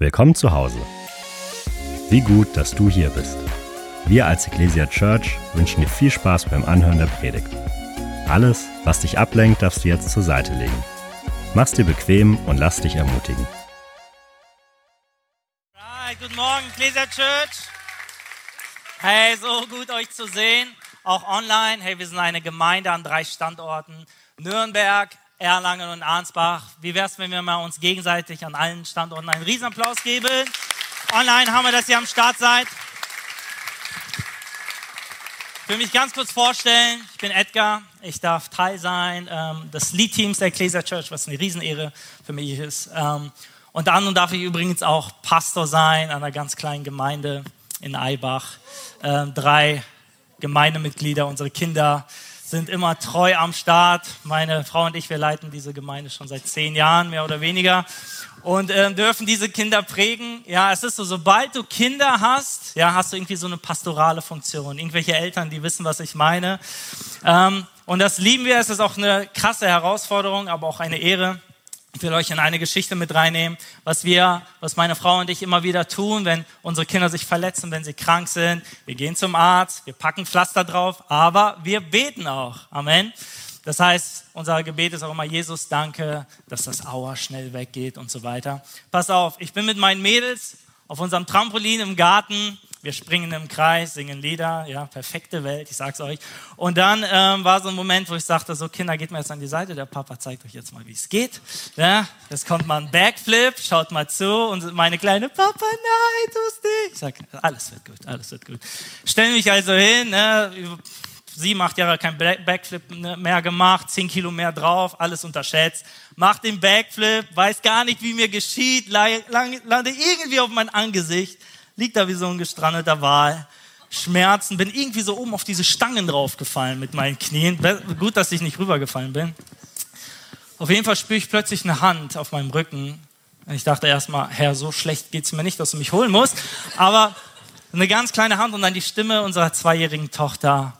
Willkommen zu Hause. Wie gut, dass du hier bist. Wir als Ecclesia Church wünschen dir viel Spaß beim Anhören der Predigt. Alles, was dich ablenkt, darfst du jetzt zur Seite legen. Mach's dir bequem und lass dich ermutigen. Hi, guten Morgen, Ecclesia Church. Hey, so gut euch zu sehen, auch online. Hey, wir sind eine Gemeinde an drei Standorten. Nürnberg, Erlangen und Arnsbach. Wie wäre es, wenn wir mal uns gegenseitig an allen Standorten einen Riesenapplaus geben? Online haben wir, dass ihr am Start seid. Ich will mich ganz kurz vorstellen. Ich bin Edgar. Ich darf Teil sein ähm, des Lead-Teams der Ecclesia Church, was eine Riesenehre für mich ist. Ähm, und dann darf ich übrigens auch Pastor sein einer ganz kleinen Gemeinde in Eibach. Ähm, drei Gemeindemitglieder, unsere Kinder sind immer treu am Start. Meine Frau und ich, wir leiten diese Gemeinde schon seit zehn Jahren, mehr oder weniger. Und äh, dürfen diese Kinder prägen. Ja, es ist so, sobald du Kinder hast, ja, hast du irgendwie so eine pastorale Funktion. Irgendwelche Eltern, die wissen, was ich meine. Ähm, und das lieben wir. Es ist auch eine krasse Herausforderung, aber auch eine Ehre. Ich will euch in eine Geschichte mit reinnehmen, was wir, was meine Frau und ich immer wieder tun, wenn unsere Kinder sich verletzen, wenn sie krank sind. Wir gehen zum Arzt, wir packen Pflaster drauf, aber wir beten auch. Amen. Das heißt, unser Gebet ist auch immer, Jesus, danke, dass das Aua schnell weggeht und so weiter. Pass auf, ich bin mit meinen Mädels auf unserem Trampolin im Garten wir springen im Kreis, singen Lieder, ja, perfekte Welt, ich sag's euch. Und dann ähm, war so ein Moment, wo ich sagte, so Kinder, geht mal jetzt an die Seite, der Papa zeigt euch jetzt mal, wie es geht. Ja, jetzt kommt mal ein Backflip, schaut mal zu und meine kleine, Papa, nein, tust nicht. Ich sag, alles wird gut, alles wird gut. Stell mich also hin, ne, sieben, acht Jahre kein Backflip mehr gemacht, zehn Kilo mehr drauf, alles unterschätzt. Mach den Backflip, weiß gar nicht, wie mir geschieht, lande irgendwie auf mein Angesicht liegt da wie so ein gestrandeter Wal. Schmerzen, bin irgendwie so oben auf diese Stangen draufgefallen mit meinen Knien. Gut, dass ich nicht rübergefallen bin. Auf jeden Fall spüre ich plötzlich eine Hand auf meinem Rücken. Ich dachte erstmal, Herr, so schlecht geht es mir nicht, dass du mich holen musst. Aber eine ganz kleine Hand und dann die Stimme unserer zweijährigen Tochter.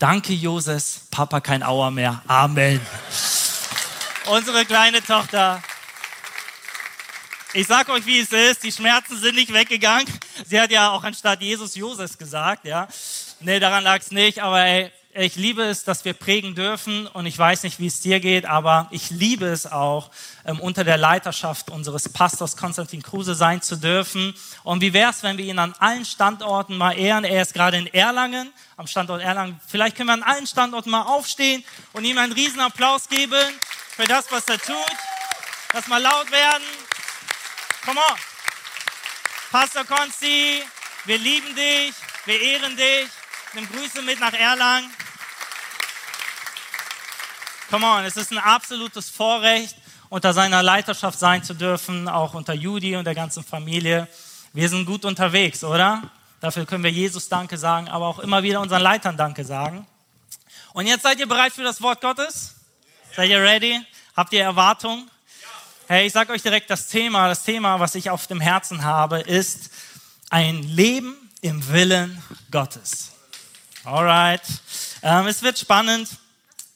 Danke, Joses, Papa kein Auer mehr. Amen. Unsere kleine Tochter ich sag euch, wie es ist. Die Schmerzen sind nicht weggegangen. Sie hat ja auch anstatt Jesus Joses gesagt, ja. Nee, daran lag es nicht. Aber ey, ich liebe es, dass wir prägen dürfen. Und ich weiß nicht, wie es dir geht, aber ich liebe es auch, ähm, unter der Leiterschaft unseres Pastors Konstantin Kruse sein zu dürfen. Und wie wäre es, wenn wir ihn an allen Standorten mal ehren? Er ist gerade in Erlangen, am Standort Erlangen. Vielleicht können wir an allen Standorten mal aufstehen und ihm einen riesen Applaus geben für das, was er tut. Lass mal laut werden. Come on. Pastor Konsti, wir lieben dich, wir ehren dich. Nimm Grüße mit nach Erlangen. Come on, es ist ein absolutes Vorrecht, unter seiner Leiterschaft sein zu dürfen, auch unter Judy und der ganzen Familie. Wir sind gut unterwegs, oder? Dafür können wir Jesus Danke sagen, aber auch immer wieder unseren Leitern Danke sagen. Und jetzt seid ihr bereit für das Wort Gottes? Seid ihr ready? Habt ihr Erwartungen? Hey, ich sage euch direkt das Thema, das Thema, was ich auf dem Herzen habe, ist ein Leben im Willen Gottes. Alright. Ähm, es wird spannend.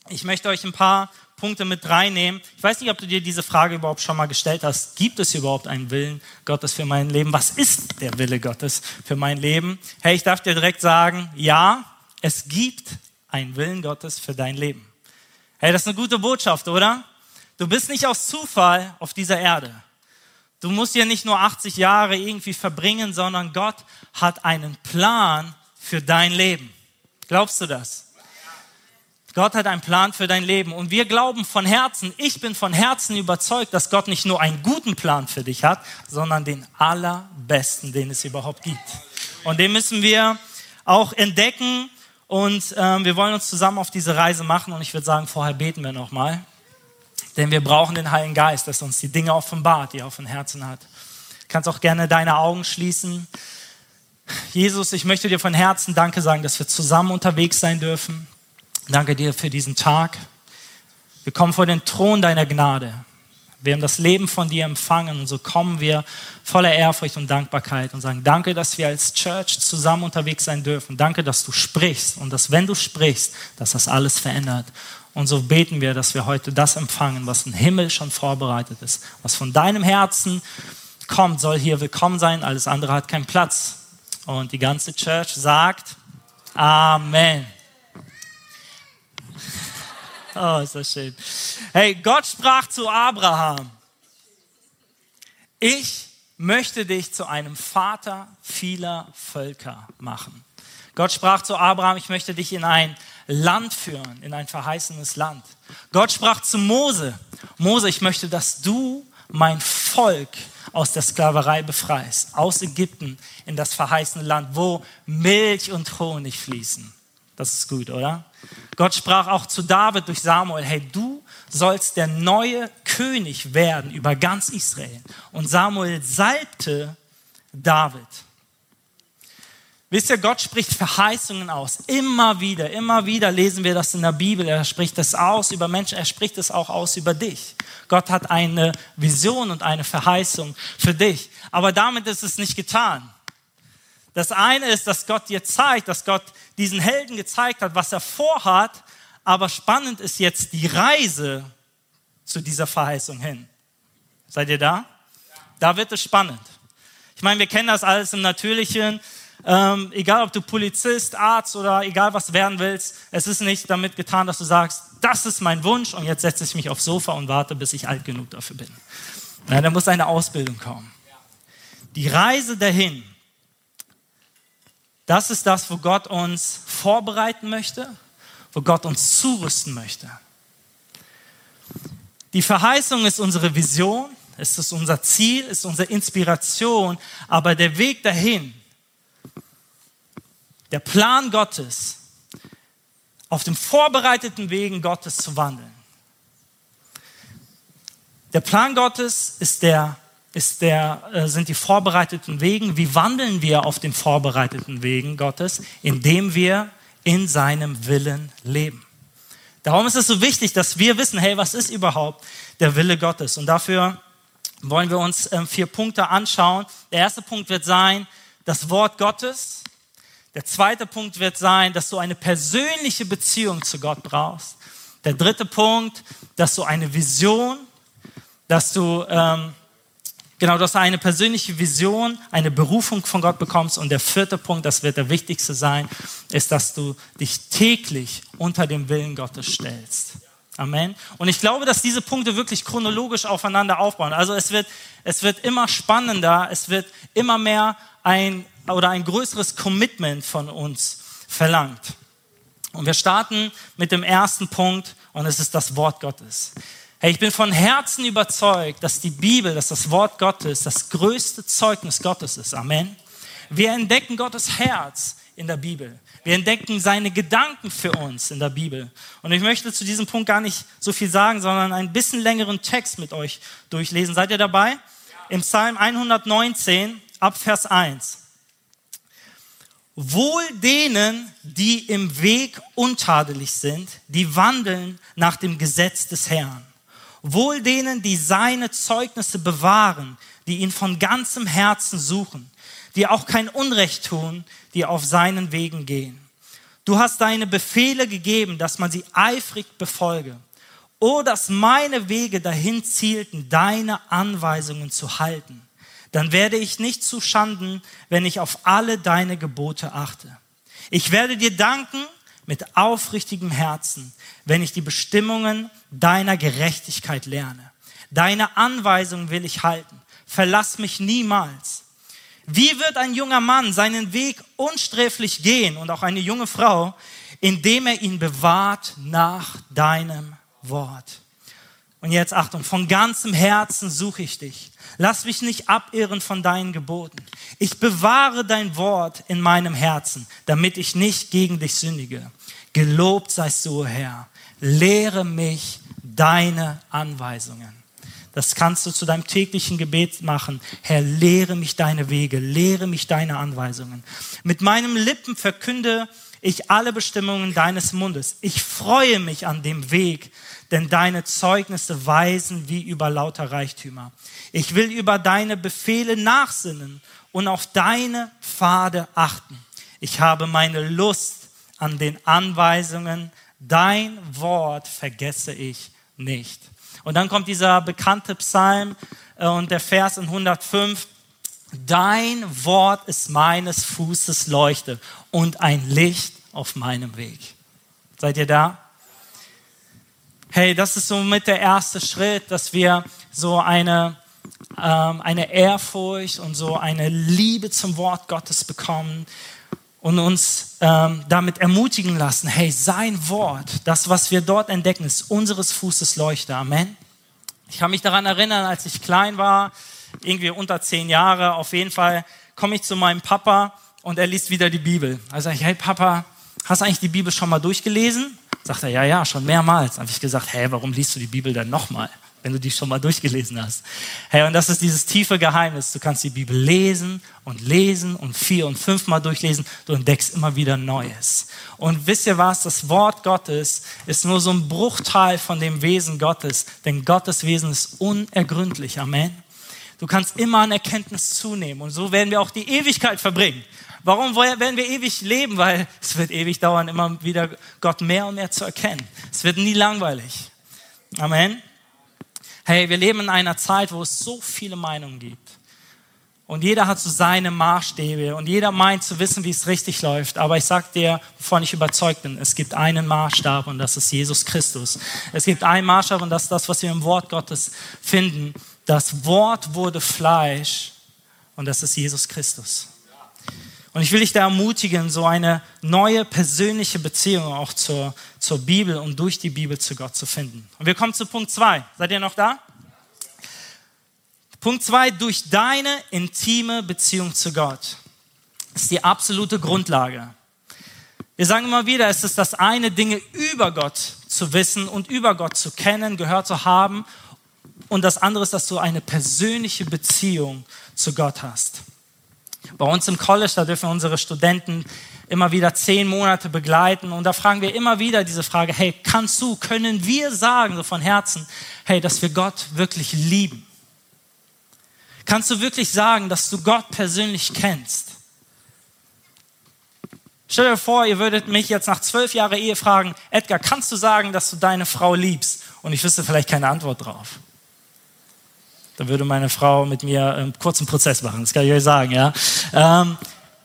Ich möchte euch ein paar Punkte mit reinnehmen. Ich weiß nicht, ob du dir diese Frage überhaupt schon mal gestellt hast. Gibt es überhaupt einen Willen Gottes für mein Leben? Was ist der Wille Gottes für mein Leben? Hey, ich darf dir direkt sagen, ja, es gibt einen Willen Gottes für dein Leben. Hey, das ist eine gute Botschaft, oder? Du bist nicht aus Zufall auf dieser Erde. Du musst ja nicht nur 80 Jahre irgendwie verbringen, sondern Gott hat einen Plan für dein Leben. Glaubst du das? Gott hat einen Plan für dein Leben. Und wir glauben von Herzen, ich bin von Herzen überzeugt, dass Gott nicht nur einen guten Plan für dich hat, sondern den allerbesten, den es überhaupt gibt. Und den müssen wir auch entdecken. Und ähm, wir wollen uns zusammen auf diese Reise machen. Und ich würde sagen, vorher beten wir nochmal. Denn wir brauchen den Heiligen Geist, dass uns die Dinge offenbart, die er auf dem Herzen hat. Du kannst auch gerne deine Augen schließen. Jesus, ich möchte dir von Herzen Danke sagen, dass wir zusammen unterwegs sein dürfen. Danke dir für diesen Tag. Wir kommen vor den Thron deiner Gnade. Wir haben das Leben von dir empfangen und so kommen wir voller Ehrfurcht und Dankbarkeit und sagen, danke, dass wir als Church zusammen unterwegs sein dürfen. Danke, dass du sprichst und dass wenn du sprichst, dass das alles verändert. Und so beten wir, dass wir heute das empfangen, was im Himmel schon vorbereitet ist, was von deinem Herzen kommt, soll hier willkommen sein, alles andere hat keinen Platz. Und die ganze Church sagt Amen. Oh, ist das schön. Hey, Gott sprach zu Abraham, ich möchte dich zu einem Vater vieler Völker machen. Gott sprach zu Abraham, ich möchte dich in ein Land führen, in ein verheißenes Land. Gott sprach zu Mose, Mose, ich möchte, dass du mein Volk aus der Sklaverei befreist, aus Ägypten in das verheißene Land, wo Milch und Honig fließen. Das ist gut, oder? Gott sprach auch zu David durch Samuel, hey, du sollst der neue König werden über ganz Israel. Und Samuel salbte David. Wisst ihr, Gott spricht Verheißungen aus. Immer wieder, immer wieder lesen wir das in der Bibel. Er spricht es aus über Menschen, er spricht es auch aus über dich. Gott hat eine Vision und eine Verheißung für dich. Aber damit ist es nicht getan. Das eine ist, dass Gott dir zeigt, dass Gott diesen Helden gezeigt hat, was er vorhat. Aber spannend ist jetzt die Reise zu dieser Verheißung hin. Seid ihr da? Da wird es spannend. Ich meine, wir kennen das alles im Natürlichen. Ähm, egal, ob du Polizist, Arzt oder egal was werden willst, es ist nicht damit getan, dass du sagst, das ist mein Wunsch und jetzt setze ich mich aufs Sofa und warte, bis ich alt genug dafür bin. Ja, da muss eine Ausbildung kommen. Die Reise dahin, das ist das, wo Gott uns vorbereiten möchte, wo Gott uns zurüsten möchte. Die Verheißung ist unsere Vision, es ist unser Ziel, es ist unsere Inspiration, aber der Weg dahin, der Plan Gottes, auf dem vorbereiteten Wegen Gottes zu wandeln. Der Plan Gottes ist der, ist der, äh, sind die vorbereiteten Wegen. Wie wandeln wir auf den vorbereiteten Wegen Gottes? Indem wir in seinem Willen leben. Darum ist es so wichtig, dass wir wissen, hey, was ist überhaupt der Wille Gottes? Und dafür wollen wir uns ähm, vier Punkte anschauen. Der erste Punkt wird sein, das Wort Gottes. Der zweite Punkt wird sein, dass du eine persönliche Beziehung zu Gott brauchst. Der dritte Punkt, dass du eine Vision, dass du ähm, genau, dass du eine persönliche Vision, eine Berufung von Gott bekommst. Und der vierte Punkt, das wird der wichtigste sein, ist, dass du dich täglich unter dem Willen Gottes stellst. Amen. Und ich glaube, dass diese Punkte wirklich chronologisch aufeinander aufbauen. Also es wird, es wird immer spannender, es wird immer mehr ein oder ein größeres Commitment von uns verlangt. Und wir starten mit dem ersten Punkt und es ist das Wort Gottes. Hey, ich bin von Herzen überzeugt, dass die Bibel, dass das Wort Gottes das größte Zeugnis Gottes ist. Amen. Wir entdecken Gottes Herz in der Bibel. Wir entdecken seine Gedanken für uns in der Bibel. Und ich möchte zu diesem Punkt gar nicht so viel sagen, sondern einen bisschen längeren Text mit euch durchlesen. Seid ihr dabei? Im Psalm 119 ab Vers 1. Wohl denen, die im Weg untadelig sind, die wandeln nach dem Gesetz des Herrn. Wohl denen, die seine Zeugnisse bewahren, die ihn von ganzem Herzen suchen, die auch kein Unrecht tun, die auf seinen Wegen gehen. Du hast deine Befehle gegeben, dass man sie eifrig befolge. Oh, dass meine Wege dahin zielten, deine Anweisungen zu halten dann werde ich nicht zu Schanden, wenn ich auf alle deine Gebote achte. Ich werde dir danken mit aufrichtigem Herzen, wenn ich die Bestimmungen deiner Gerechtigkeit lerne. Deine Anweisungen will ich halten. Verlass mich niemals. Wie wird ein junger Mann seinen Weg unsträflich gehen und auch eine junge Frau, indem er ihn bewahrt nach deinem Wort? Und jetzt Achtung, von ganzem Herzen suche ich dich. Lass mich nicht abirren von deinen Geboten. Ich bewahre dein Wort in meinem Herzen, damit ich nicht gegen dich sündige. Gelobt seist du, Herr. Lehre mich deine Anweisungen. Das kannst du zu deinem täglichen Gebet machen. Herr, lehre mich deine Wege, lehre mich deine Anweisungen. Mit meinem Lippen verkünde ich alle Bestimmungen deines Mundes. Ich freue mich an dem Weg, denn deine Zeugnisse weisen wie über lauter Reichtümer. Ich will über deine Befehle nachsinnen und auf deine Pfade achten. Ich habe meine Lust an den Anweisungen. Dein Wort vergesse ich nicht. Und dann kommt dieser bekannte Psalm, äh, und der Vers in 105, Dein Wort ist meines Fußes Leuchte und ein Licht auf meinem Weg. Seid ihr da? Hey, das ist somit der erste Schritt, dass wir so eine, ähm, eine Ehrfurcht und so eine Liebe zum Wort Gottes bekommen und uns ähm, damit ermutigen lassen, hey, sein Wort, das, was wir dort entdecken, ist unseres Fußes Leuchte. Amen. Ich kann mich daran erinnern, als ich klein war, irgendwie unter zehn Jahre, auf jeden Fall komme ich zu meinem Papa und er liest wieder die Bibel. Also sage ich, hey Papa, hast du eigentlich die Bibel schon mal durchgelesen? Sagt er, ja, ja, schon mehrmals. Habe ich gesagt, hey, warum liest du die Bibel dann nochmal, wenn du die schon mal durchgelesen hast? Hey, und das ist dieses tiefe Geheimnis. Du kannst die Bibel lesen und lesen und vier und fünfmal durchlesen. Du entdeckst immer wieder Neues. Und wisst ihr was? Das Wort Gottes ist nur so ein Bruchteil von dem Wesen Gottes, denn Gottes Wesen ist unergründlich. Amen. Du kannst immer an Erkenntnis zunehmen und so werden wir auch die Ewigkeit verbringen. Warum werden wir ewig leben? Weil es wird ewig dauern, immer wieder Gott mehr und mehr zu erkennen. Es wird nie langweilig. Amen. Hey, wir leben in einer Zeit, wo es so viele Meinungen gibt. Und jeder hat so seine Maßstäbe und jeder meint zu wissen, wie es richtig läuft. Aber ich sage dir, wovon ich überzeugt bin, es gibt einen Maßstab und das ist Jesus Christus. Es gibt einen Maßstab und das ist das, was wir im Wort Gottes finden. Das Wort wurde Fleisch und das ist Jesus Christus. Und ich will dich da ermutigen, so eine neue persönliche Beziehung auch zur, zur Bibel und durch die Bibel zu Gott zu finden. Und wir kommen zu Punkt zwei. Seid ihr noch da? Punkt zwei, durch deine intime Beziehung zu Gott ist die absolute Grundlage. Wir sagen immer wieder, es ist das eine, Dinge über Gott zu wissen und über Gott zu kennen, gehört zu haben und das andere ist, dass du eine persönliche Beziehung zu Gott hast. Bei uns im College, da dürfen unsere Studenten immer wieder zehn Monate begleiten und da fragen wir immer wieder diese Frage, hey, kannst du, können wir sagen, so von Herzen, hey, dass wir Gott wirklich lieben? Kannst du wirklich sagen, dass du Gott persönlich kennst? Stell dir vor, ihr würdet mich jetzt nach zwölf Jahren Ehe fragen, Edgar, kannst du sagen, dass du deine Frau liebst? Und ich wüsste vielleicht keine Antwort drauf. Da würde meine Frau mit mir einen kurzen Prozess machen, das kann ich euch sagen. Ja? Ähm,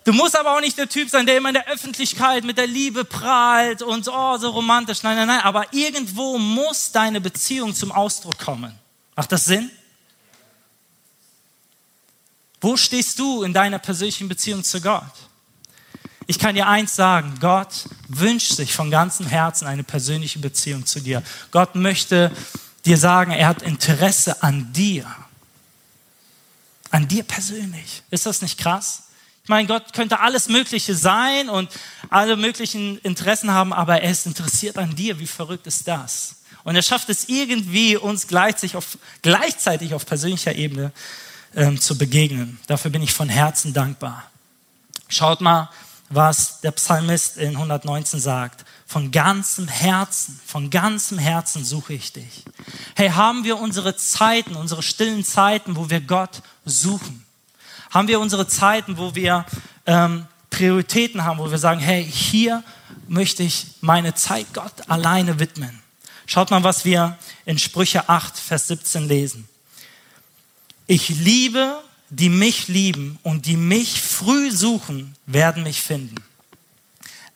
du musst aber auch nicht der Typ sein, der immer in der Öffentlichkeit mit der Liebe prahlt und oh, so romantisch. Nein, nein, nein. Aber irgendwo muss deine Beziehung zum Ausdruck kommen. Macht das Sinn? Wo stehst du in deiner persönlichen Beziehung zu Gott? Ich kann dir eins sagen, Gott wünscht sich von ganzem Herzen eine persönliche Beziehung zu dir. Gott möchte dir sagen, er hat Interesse an dir. An dir persönlich. Ist das nicht krass? Ich meine, Gott könnte alles Mögliche sein und alle möglichen Interessen haben, aber er ist interessiert an dir. Wie verrückt ist das? Und er schafft es irgendwie, uns gleichzeitig auf, gleichzeitig auf persönlicher Ebene ähm, zu begegnen. Dafür bin ich von Herzen dankbar. Schaut mal, was der Psalmist in 119 sagt. Von ganzem Herzen, von ganzem Herzen suche ich dich. Hey, haben wir unsere Zeiten, unsere stillen Zeiten, wo wir Gott suchen? Haben wir unsere Zeiten, wo wir ähm, Prioritäten haben, wo wir sagen, hey, hier möchte ich meine Zeit Gott alleine widmen? Schaut mal, was wir in Sprüche 8, Vers 17 lesen. Ich liebe, die mich lieben und die mich früh suchen, werden mich finden.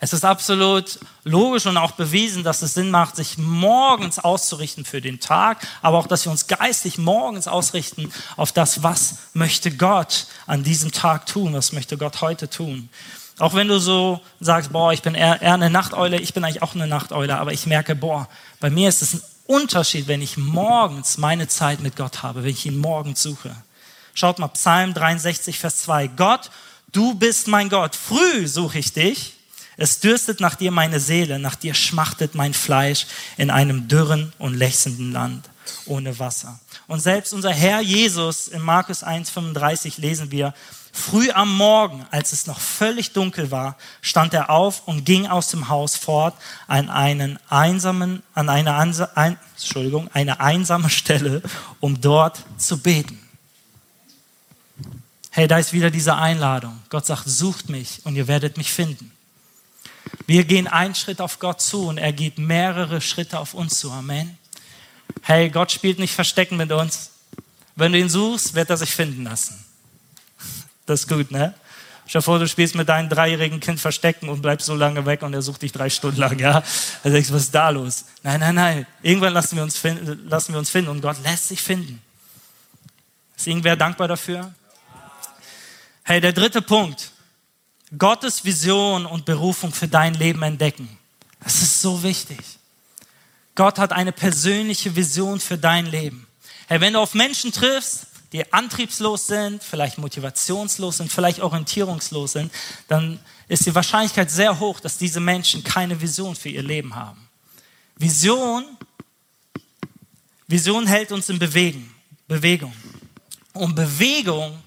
Es ist absolut logisch und auch bewiesen, dass es Sinn macht, sich morgens auszurichten für den Tag, aber auch, dass wir uns geistig morgens ausrichten auf das, was möchte Gott an diesem Tag tun, was möchte Gott heute tun. Auch wenn du so sagst, boah, ich bin eher, eher eine Nachteule, ich bin eigentlich auch eine Nachteule, aber ich merke, boah, bei mir ist es ein Unterschied, wenn ich morgens meine Zeit mit Gott habe, wenn ich ihn morgens suche. Schaut mal, Psalm 63, Vers 2. Gott, du bist mein Gott. Früh suche ich dich es dürstet nach dir meine Seele, nach dir schmachtet mein Fleisch in einem dürren und lechzenden Land ohne Wasser. Und selbst unser Herr Jesus in Markus 1,35 lesen wir, früh am Morgen, als es noch völlig dunkel war, stand er auf und ging aus dem Haus fort an einen einsamen, an eine, ein, Entschuldigung, eine einsame Stelle, um dort zu beten. Hey, da ist wieder diese Einladung. Gott sagt, sucht mich und ihr werdet mich finden. Wir gehen einen Schritt auf Gott zu und er geht mehrere Schritte auf uns zu. Amen. Hey, Gott spielt nicht Verstecken mit uns. Wenn du ihn suchst, wird er sich finden lassen. Das ist gut, ne? Stell vor, du spielst mit deinem dreijährigen Kind Verstecken und bleibst so lange weg und er sucht dich drei Stunden lang, ja? Da denkst du, was ist da los? Nein, nein, nein. Irgendwann lassen wir uns finden, lassen wir uns finden und Gott lässt sich finden. Ist irgendwer dankbar dafür? Hey, der dritte Punkt. Gottes Vision und Berufung für dein Leben entdecken. Das ist so wichtig. Gott hat eine persönliche Vision für dein Leben. Hey, wenn du auf Menschen triffst, die antriebslos sind, vielleicht motivationslos sind, vielleicht orientierungslos sind, dann ist die Wahrscheinlichkeit sehr hoch, dass diese Menschen keine Vision für ihr Leben haben. Vision, Vision hält uns in Bewegen, Bewegung. Und Bewegung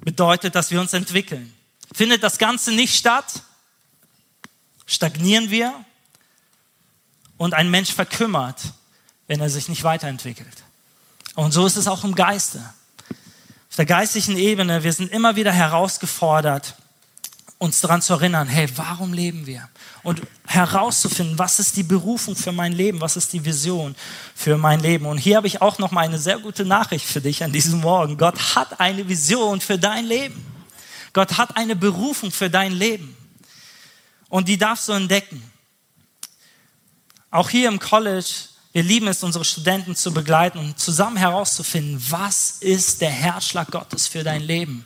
bedeutet, dass wir uns entwickeln. Findet das Ganze nicht statt, stagnieren wir und ein Mensch verkümmert, wenn er sich nicht weiterentwickelt. Und so ist es auch im Geiste. Auf der geistlichen Ebene, wir sind immer wieder herausgefordert, uns daran zu erinnern, hey, warum leben wir? Und herauszufinden, was ist die Berufung für mein Leben, was ist die Vision für mein Leben. Und hier habe ich auch noch mal eine sehr gute Nachricht für dich an diesem Morgen. Gott hat eine Vision für dein Leben. Gott hat eine Berufung für dein Leben. Und die darfst du entdecken. Auch hier im College, wir lieben es, unsere Studenten zu begleiten und zusammen herauszufinden, was ist der Herzschlag Gottes für dein Leben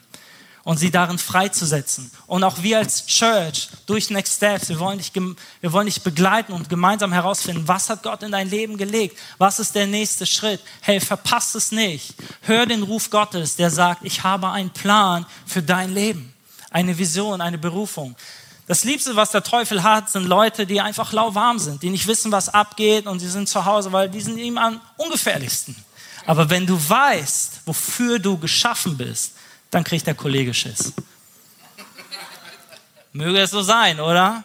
und sie darin freizusetzen. Und auch wir als Church durch Next Steps, wir wollen, dich, wir wollen dich begleiten und gemeinsam herausfinden, was hat Gott in dein Leben gelegt? Was ist der nächste Schritt? Hey, verpasst es nicht. Hör den Ruf Gottes, der sagt, ich habe einen Plan für dein Leben. Eine Vision, eine Berufung. Das Liebste, was der Teufel hat, sind Leute, die einfach lauwarm sind, die nicht wissen, was abgeht und sie sind zu Hause, weil die sind ihm am ungefährlichsten. Aber wenn du weißt, wofür du geschaffen bist, dann kriegt der Kollege Schiss. Möge es so sein, oder?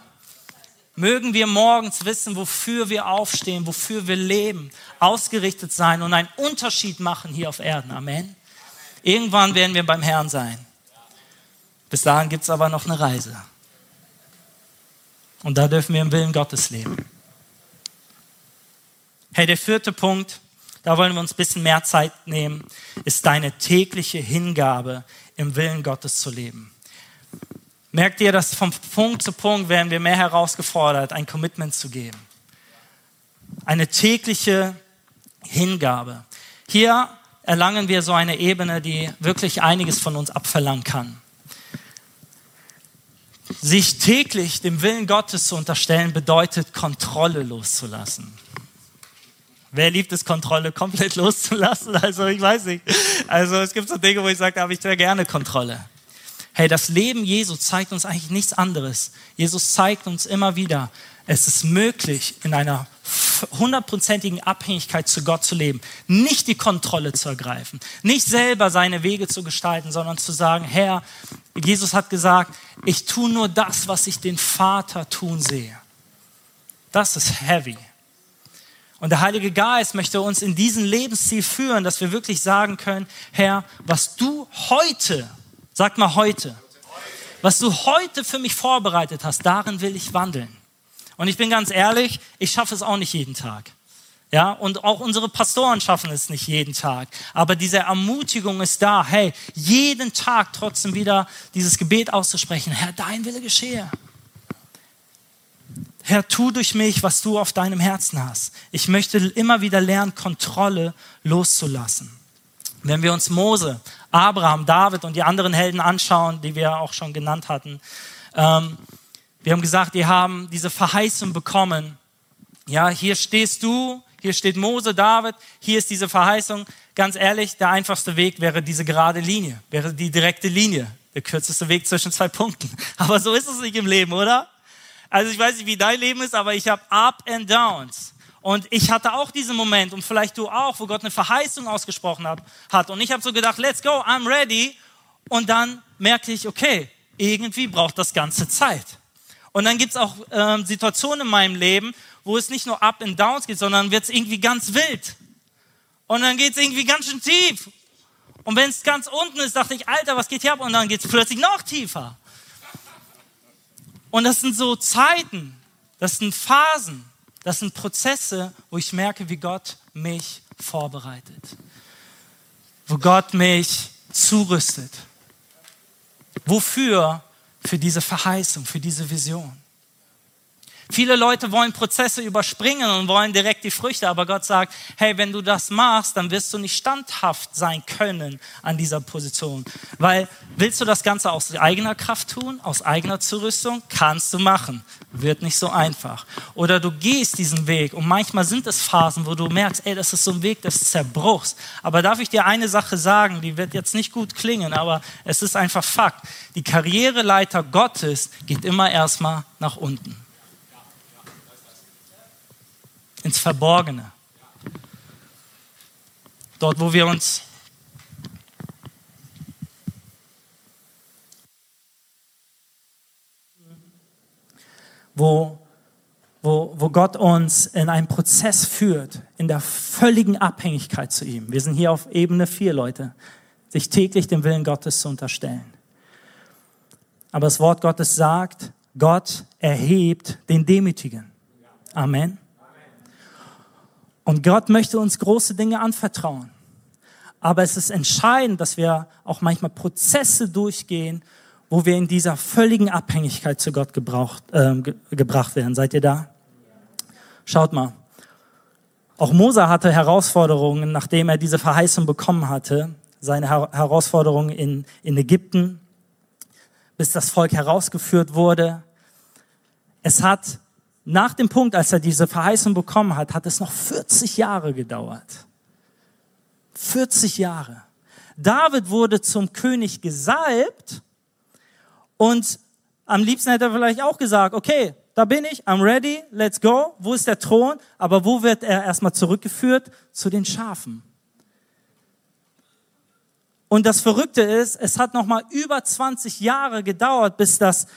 Mögen wir morgens wissen, wofür wir aufstehen, wofür wir leben, ausgerichtet sein und einen Unterschied machen hier auf Erden. Amen. Irgendwann werden wir beim Herrn sein. Bis dahin gibt es aber noch eine Reise. Und da dürfen wir im Willen Gottes leben. Hey, der vierte Punkt, da wollen wir uns ein bisschen mehr Zeit nehmen, ist deine tägliche Hingabe im Willen Gottes zu leben. Merkt ihr, dass von Punkt zu Punkt werden wir mehr herausgefordert, ein Commitment zu geben. Eine tägliche Hingabe. Hier erlangen wir so eine Ebene, die wirklich einiges von uns abverlangen kann. Sich täglich dem Willen Gottes zu unterstellen, bedeutet Kontrolle loszulassen. Wer liebt es, Kontrolle komplett loszulassen? Also ich weiß nicht. Also es gibt so Dinge, wo ich sage, da habe ich sehr gerne Kontrolle. Hey, das Leben Jesu zeigt uns eigentlich nichts anderes. Jesus zeigt uns immer wieder, es ist möglich, in einer hundertprozentigen Abhängigkeit zu Gott zu leben, nicht die Kontrolle zu ergreifen, nicht selber seine Wege zu gestalten, sondern zu sagen, Herr, Jesus hat gesagt, ich tue nur das, was ich den Vater tun sehe. Das ist heavy. Und der Heilige Geist möchte uns in diesen Lebensziel führen, dass wir wirklich sagen können, Herr, was du heute, sag mal heute, was du heute für mich vorbereitet hast, darin will ich wandeln. Und ich bin ganz ehrlich, ich schaffe es auch nicht jeden Tag. Ja, und auch unsere Pastoren schaffen es nicht jeden Tag. Aber diese Ermutigung ist da, hey, jeden Tag trotzdem wieder dieses Gebet auszusprechen. Herr, dein Wille geschehe. Herr, tu durch mich, was du auf deinem Herzen hast. Ich möchte immer wieder lernen, Kontrolle loszulassen. Wenn wir uns Mose, Abraham, David und die anderen Helden anschauen, die wir auch schon genannt hatten, ähm, wir haben gesagt, die haben diese Verheißung bekommen. Ja, hier stehst du, hier steht Mose, David, hier ist diese Verheißung. Ganz ehrlich, der einfachste Weg wäre diese gerade Linie, wäre die direkte Linie, der kürzeste Weg zwischen zwei Punkten. Aber so ist es nicht im Leben, oder? Also ich weiß nicht, wie dein Leben ist, aber ich habe Up and Downs. Und ich hatte auch diesen Moment und vielleicht du auch, wo Gott eine Verheißung ausgesprochen hat. Und ich habe so gedacht, let's go, I'm ready. Und dann merkte ich, okay, irgendwie braucht das Ganze Zeit. Und dann gibt es auch ähm, Situationen in meinem Leben, wo es nicht nur Up and Downs geht, sondern wird es irgendwie ganz wild. Und dann geht es irgendwie ganz schön tief. Und wenn es ganz unten ist, dachte ich, Alter, was geht hier ab? Und dann geht es plötzlich noch tiefer. Und das sind so Zeiten, das sind Phasen, das sind Prozesse, wo ich merke, wie Gott mich vorbereitet. wo Gott mich zurüstet. Wofür? Für diese Verheißung, für diese Vision. Viele Leute wollen Prozesse überspringen und wollen direkt die Früchte, aber Gott sagt, hey, wenn du das machst, dann wirst du nicht standhaft sein können an dieser Position. Weil willst du das Ganze aus eigener Kraft tun, aus eigener Zurüstung? Kannst du machen. Wird nicht so einfach. Oder du gehst diesen Weg und manchmal sind es Phasen, wo du merkst, ey, das ist so ein Weg des Zerbruchs. Aber darf ich dir eine Sache sagen, die wird jetzt nicht gut klingen, aber es ist einfach Fakt. Die Karriereleiter Gottes geht immer erstmal nach unten ins Verborgene. Dort, wo wir uns wo, wo, Gott uns in einen Prozess führt, in der völligen Abhängigkeit zu ihm. Wir sind hier auf Ebene 4, Leute, sich täglich dem Willen Gottes zu unterstellen. Aber das Wort Gottes sagt, Gott erhebt den Demütigen. Amen. Und Gott möchte uns große Dinge anvertrauen. Aber es ist entscheidend, dass wir auch manchmal Prozesse durchgehen, wo wir in dieser völligen Abhängigkeit zu Gott gebraucht, äh, ge gebracht werden. Seid ihr da? Schaut mal. Auch Mose hatte Herausforderungen, nachdem er diese Verheißung bekommen hatte. Seine Her Herausforderungen in, in Ägypten, bis das Volk herausgeführt wurde. Es hat nach dem Punkt, als er diese Verheißung bekommen hat, hat es noch 40 Jahre gedauert. 40 Jahre. David wurde zum König gesalbt und am liebsten hätte er vielleicht auch gesagt, okay, da bin ich, I'm ready, let's go. Wo ist der Thron? Aber wo wird er erstmal zurückgeführt? Zu den Schafen. Und das Verrückte ist, es hat nochmal über 20 Jahre gedauert, bis das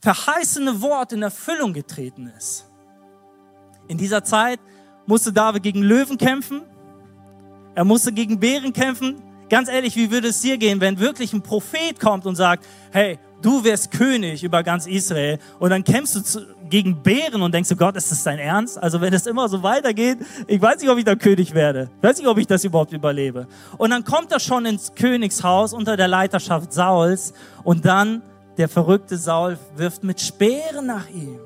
verheißene Wort in Erfüllung getreten ist. In dieser Zeit musste David gegen Löwen kämpfen, er musste gegen Bären kämpfen. Ganz ehrlich, wie würde es dir gehen, wenn wirklich ein Prophet kommt und sagt, hey, du wirst König über ganz Israel und dann kämpfst du zu, gegen Bären und denkst du, Gott, ist das dein Ernst? Also wenn es immer so weitergeht, ich weiß nicht, ob ich da König werde. Ich weiß nicht, ob ich das überhaupt überlebe. Und dann kommt er schon ins Königshaus unter der Leiterschaft Sauls und dann der verrückte Saul wirft mit Speeren nach ihm.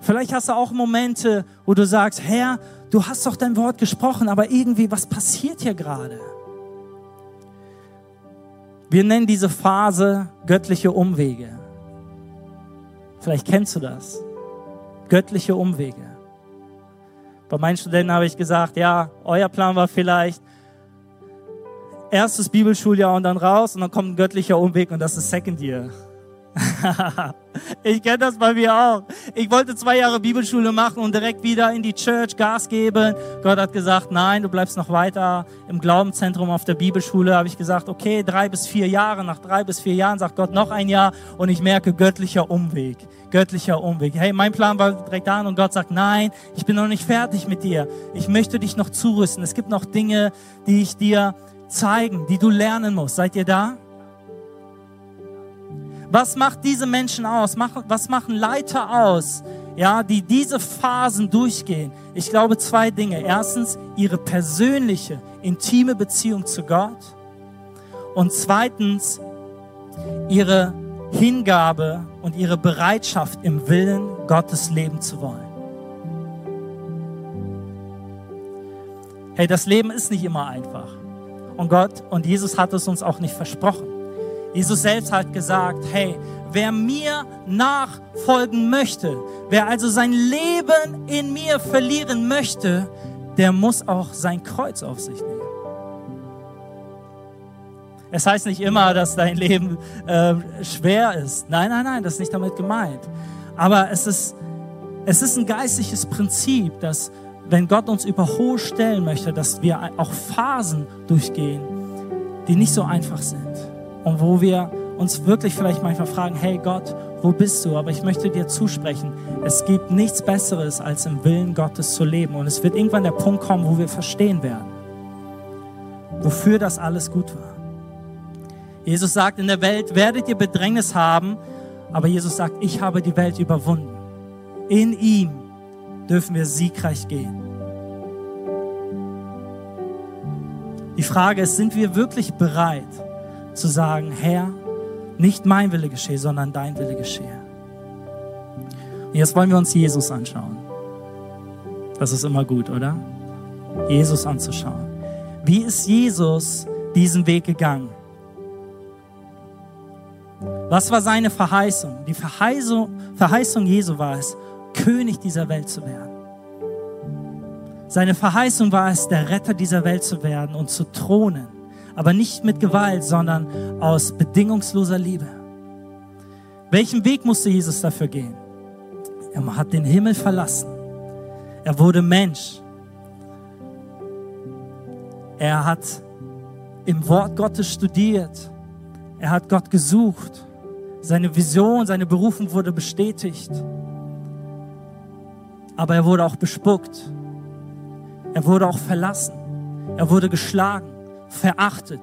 Vielleicht hast du auch Momente, wo du sagst, Herr, du hast doch dein Wort gesprochen, aber irgendwie, was passiert hier gerade? Wir nennen diese Phase göttliche Umwege. Vielleicht kennst du das. Göttliche Umwege. Bei meinen Studenten habe ich gesagt, ja, euer Plan war vielleicht, erstes Bibelschuljahr und dann raus und dann kommt ein göttlicher Umweg und das ist Second Year. ich kenne das bei mir auch. Ich wollte zwei Jahre Bibelschule machen und direkt wieder in die Church Gas geben. Gott hat gesagt, nein, du bleibst noch weiter im Glaubenszentrum auf der Bibelschule. Habe ich gesagt, okay, drei bis vier Jahre. Nach drei bis vier Jahren sagt Gott noch ein Jahr und ich merke göttlicher Umweg. Göttlicher Umweg. Hey, mein Plan war direkt an und Gott sagt, nein, ich bin noch nicht fertig mit dir. Ich möchte dich noch zurüsten. Es gibt noch Dinge, die ich dir zeigen, die du lernen musst. Seid ihr da? Was macht diese Menschen aus? Was machen Leiter aus, ja, die diese Phasen durchgehen? Ich glaube zwei Dinge. Erstens ihre persönliche, intime Beziehung zu Gott und zweitens ihre Hingabe und ihre Bereitschaft im Willen Gottes leben zu wollen. Hey, das Leben ist nicht immer einfach. Und Gott und Jesus hat es uns auch nicht versprochen. Jesus selbst hat gesagt, hey, wer mir nachfolgen möchte, wer also sein Leben in mir verlieren möchte, der muss auch sein Kreuz auf sich nehmen. Es heißt nicht immer, dass dein Leben äh, schwer ist. Nein, nein, nein, das ist nicht damit gemeint. Aber es ist, es ist ein geistliches Prinzip, dass wenn Gott uns über hohe Stellen möchte, dass wir auch Phasen durchgehen, die nicht so einfach sind und wo wir uns wirklich vielleicht manchmal fragen, hey Gott, wo bist du? Aber ich möchte dir zusprechen, es gibt nichts Besseres, als im Willen Gottes zu leben. Und es wird irgendwann der Punkt kommen, wo wir verstehen werden, wofür das alles gut war. Jesus sagt, in der Welt werdet ihr Bedrängnis haben, aber Jesus sagt, ich habe die Welt überwunden. In ihm dürfen wir siegreich gehen. Die Frage ist, sind wir wirklich bereit zu sagen, Herr, nicht mein Wille geschehe, sondern dein Wille geschehe. Und jetzt wollen wir uns Jesus anschauen. Das ist immer gut, oder? Jesus anzuschauen. Wie ist Jesus diesen Weg gegangen? Was war seine Verheißung? Die Verheißung, Verheißung Jesu war es, König dieser Welt zu werden. Seine Verheißung war es, der Retter dieser Welt zu werden und zu thronen. Aber nicht mit Gewalt, sondern aus bedingungsloser Liebe. Welchen Weg musste Jesus dafür gehen? Er hat den Himmel verlassen. Er wurde Mensch. Er hat im Wort Gottes studiert. Er hat Gott gesucht. Seine Vision, seine Berufung wurde bestätigt. Aber er wurde auch bespuckt. Er wurde auch verlassen. Er wurde geschlagen, verachtet.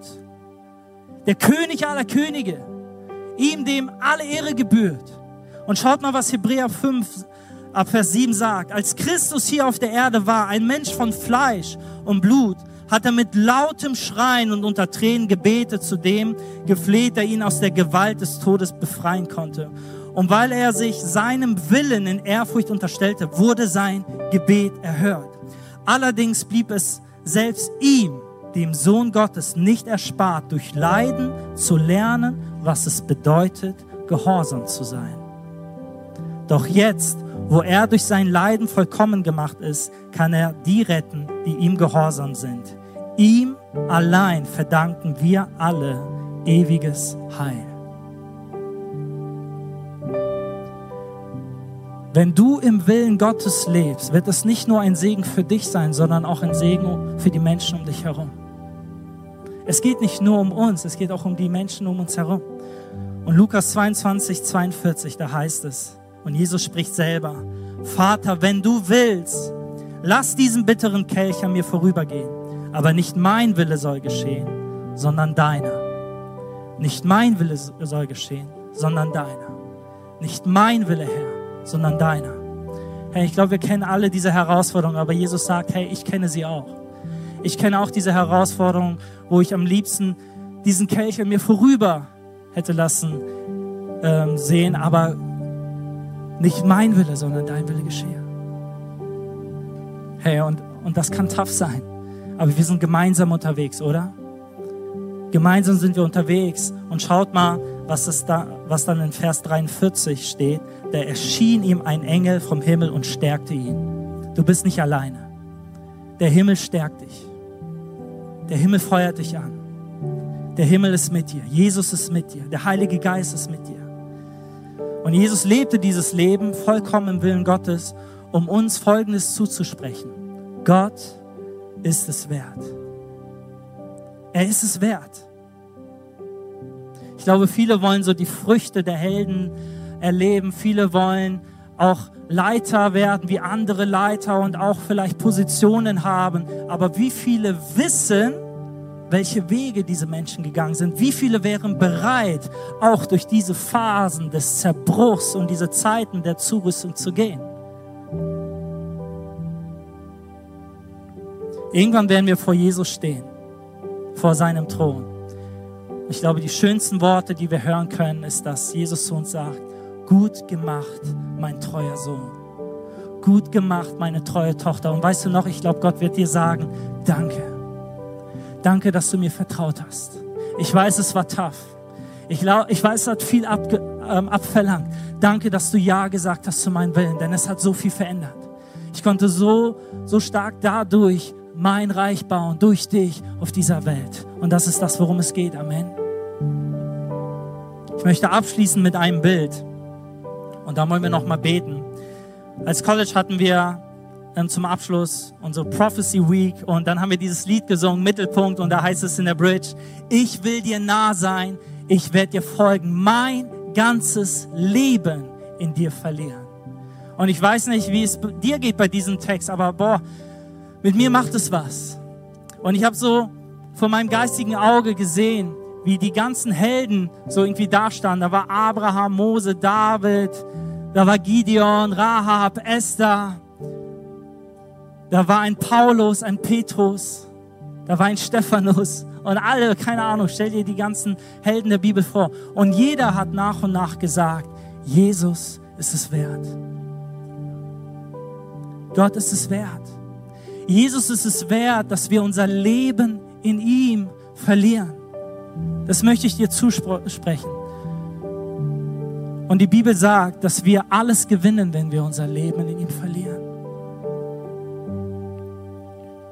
Der König aller Könige, ihm dem alle Ehre gebührt. Und schaut mal, was Hebräer 5 ab Vers 7 sagt. Als Christus hier auf der Erde war, ein Mensch von Fleisch und Blut, hat er mit lautem Schreien und unter Tränen gebetet zu dem gefleht, der ihn aus der Gewalt des Todes befreien konnte. Und weil er sich seinem Willen in Ehrfurcht unterstellte, wurde sein Gebet erhört. Allerdings blieb es selbst ihm, dem Sohn Gottes, nicht erspart, durch Leiden zu lernen, was es bedeutet, gehorsam zu sein. Doch jetzt, wo er durch sein Leiden vollkommen gemacht ist, kann er die retten, die ihm gehorsam sind. Ihm allein verdanken wir alle ewiges Heil. Wenn du im Willen Gottes lebst, wird es nicht nur ein Segen für dich sein, sondern auch ein Segen für die Menschen um dich herum. Es geht nicht nur um uns, es geht auch um die Menschen um uns herum. Und Lukas 22, 42, da heißt es, und Jesus spricht selber, Vater, wenn du willst, lass diesen bitteren Kelch an mir vorübergehen. Aber nicht mein Wille soll geschehen, sondern deiner. Nicht mein Wille soll geschehen, sondern deiner. Nicht mein Wille, Herr, sondern deiner. Herr, ich glaube, wir kennen alle diese Herausforderungen, aber Jesus sagt, hey, ich kenne sie auch. Ich kenne auch diese Herausforderung, wo ich am liebsten diesen Kelch an mir vorüber hätte lassen ähm, sehen, aber nicht mein Wille, sondern dein Wille geschehe. Hey, und, und das kann tough sein. Aber wir sind gemeinsam unterwegs, oder? Gemeinsam sind wir unterwegs. Und schaut mal, was, es da, was dann in Vers 43 steht. Da erschien ihm ein Engel vom Himmel und stärkte ihn. Du bist nicht alleine. Der Himmel stärkt dich. Der Himmel feuert dich an. Der Himmel ist mit dir. Jesus ist mit dir. Der Heilige Geist ist mit dir. Und Jesus lebte dieses Leben vollkommen im Willen Gottes, um uns Folgendes zuzusprechen. Gott ist es wert. Er ist es wert. Ich glaube, viele wollen so die Früchte der Helden erleben. Viele wollen auch Leiter werden wie andere Leiter und auch vielleicht Positionen haben. Aber wie viele wissen, welche Wege diese Menschen gegangen sind? Wie viele wären bereit, auch durch diese Phasen des Zerbruchs und diese Zeiten der Zurüstung zu gehen? Irgendwann werden wir vor Jesus stehen, vor seinem Thron. Ich glaube, die schönsten Worte, die wir hören können, ist, dass Jesus zu uns sagt, gut gemacht, mein treuer Sohn. Gut gemacht, meine treue Tochter. Und weißt du noch, ich glaube, Gott wird dir sagen, danke. Danke, dass du mir vertraut hast. Ich weiß, es war tough. Ich, ich weiß, es hat viel abge, ähm, abverlangt. Danke, dass du Ja gesagt hast zu meinem Willen, denn es hat so viel verändert. Ich konnte so, so stark dadurch mein Reich bauen durch dich auf dieser Welt. Und das ist das, worum es geht. Amen. Ich möchte abschließen mit einem Bild. Und da wollen wir noch mal beten. Als College hatten wir ähm, zum Abschluss unsere Prophecy Week und dann haben wir dieses Lied gesungen, Mittelpunkt, und da heißt es in der Bridge, ich will dir nah sein, ich werde dir folgen, mein ganzes Leben in dir verlieren. Und ich weiß nicht, wie es dir geht bei diesem Text, aber boah, mit mir macht es was. Und ich habe so vor meinem geistigen Auge gesehen, wie die ganzen Helden so irgendwie dastanden. Da war Abraham, Mose, David, da war Gideon, Rahab, Esther. Da war ein Paulus, ein Petrus. Da war ein Stephanus und alle, keine Ahnung, stell dir die ganzen Helden der Bibel vor. Und jeder hat nach und nach gesagt, Jesus ist es wert. Gott ist es wert. Jesus ist es wert, dass wir unser Leben in ihm verlieren. Das möchte ich dir zusprechen. Und die Bibel sagt, dass wir alles gewinnen, wenn wir unser Leben in ihm verlieren.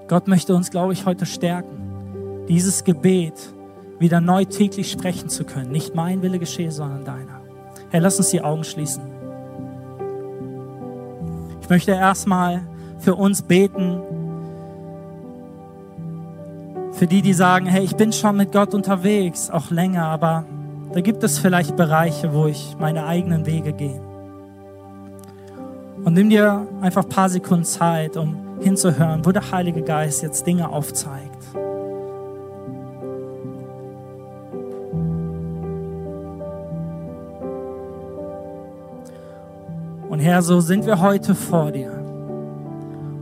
Gott möchte uns, glaube ich, heute stärken, dieses Gebet wieder neu täglich sprechen zu können. Nicht mein Wille geschehe, sondern deiner. Herr, lass uns die Augen schließen. Ich möchte erstmal für uns beten, für die, die sagen, hey, ich bin schon mit Gott unterwegs, auch länger, aber da gibt es vielleicht Bereiche, wo ich meine eigenen Wege gehe. Und nimm dir einfach ein paar Sekunden Zeit, um hinzuhören, wo der Heilige Geist jetzt Dinge aufzeigt. Und Herr, so sind wir heute vor dir.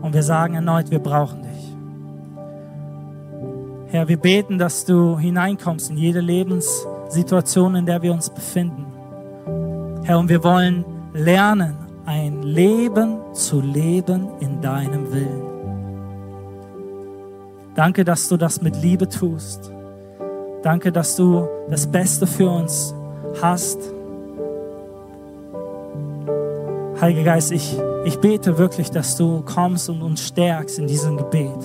Und wir sagen erneut, wir brauchen dich. Herr, wir beten, dass du hineinkommst in jede Lebenssituation, in der wir uns befinden. Herr, und wir wollen lernen, ein Leben zu leben in deinem Willen. Danke, dass du das mit Liebe tust. Danke, dass du das Beste für uns hast. Heiliger Geist, ich, ich bete wirklich, dass du kommst und uns stärkst in diesem Gebet,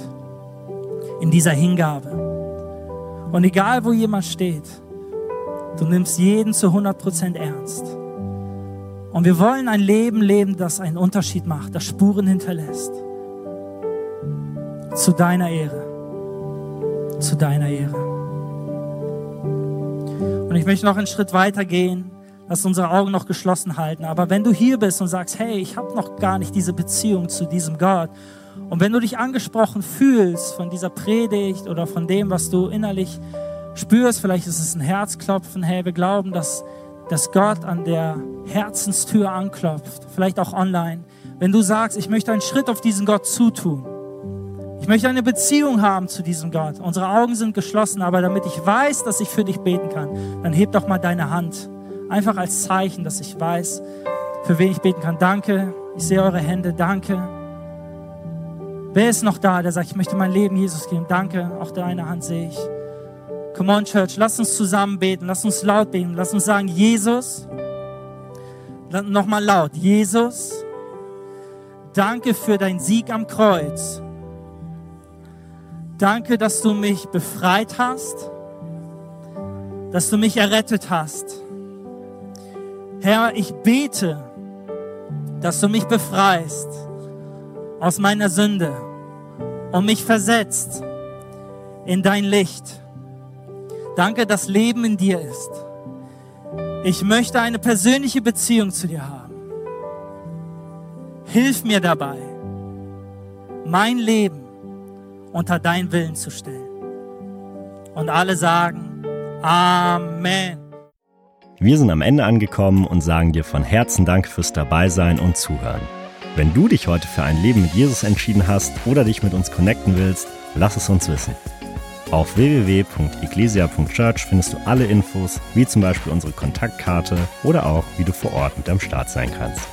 in dieser Hingabe. Und egal, wo jemand steht, du nimmst jeden zu 100% ernst. Und wir wollen ein Leben leben, das einen Unterschied macht, das Spuren hinterlässt. Zu deiner Ehre. Zu deiner Ehre. Und ich möchte noch einen Schritt weiter gehen. Lass unsere Augen noch geschlossen halten. Aber wenn du hier bist und sagst, hey, ich habe noch gar nicht diese Beziehung zu diesem Gott. Und wenn du dich angesprochen fühlst von dieser Predigt oder von dem, was du innerlich spürst, vielleicht ist es ein Herzklopfen, hey, wir glauben, dass dass Gott an der Herzenstür anklopft, vielleicht auch online. Wenn du sagst, ich möchte einen Schritt auf diesen Gott zutun, ich möchte eine Beziehung haben zu diesem Gott. Unsere Augen sind geschlossen, aber damit ich weiß, dass ich für dich beten kann, dann heb doch mal deine Hand. Einfach als Zeichen, dass ich weiß, für wen ich beten kann. Danke, ich sehe eure Hände, danke. Wer ist noch da, der sagt, ich möchte mein Leben Jesus geben? Danke, auch deine Hand sehe ich. Come on, Church, lass uns zusammen beten, lass uns laut beten, lass uns sagen, Jesus, nochmal laut, Jesus, danke für deinen Sieg am Kreuz. Danke, dass du mich befreit hast, dass du mich errettet hast. Herr, ich bete, dass du mich befreist aus meiner Sünde und mich versetzt in dein Licht. Danke, dass Leben in dir ist. Ich möchte eine persönliche Beziehung zu dir haben. Hilf mir dabei, mein Leben unter deinen Willen zu stellen. Und alle sagen, Amen. Wir sind am Ende angekommen und sagen dir von Herzen Dank fürs Dabeisein und Zuhören. Wenn du dich heute für ein Leben mit Jesus entschieden hast oder dich mit uns connecten willst, lass es uns wissen. Auf www.eglesia.church findest du alle Infos, wie zum Beispiel unsere Kontaktkarte oder auch, wie du vor Ort mit am Start sein kannst.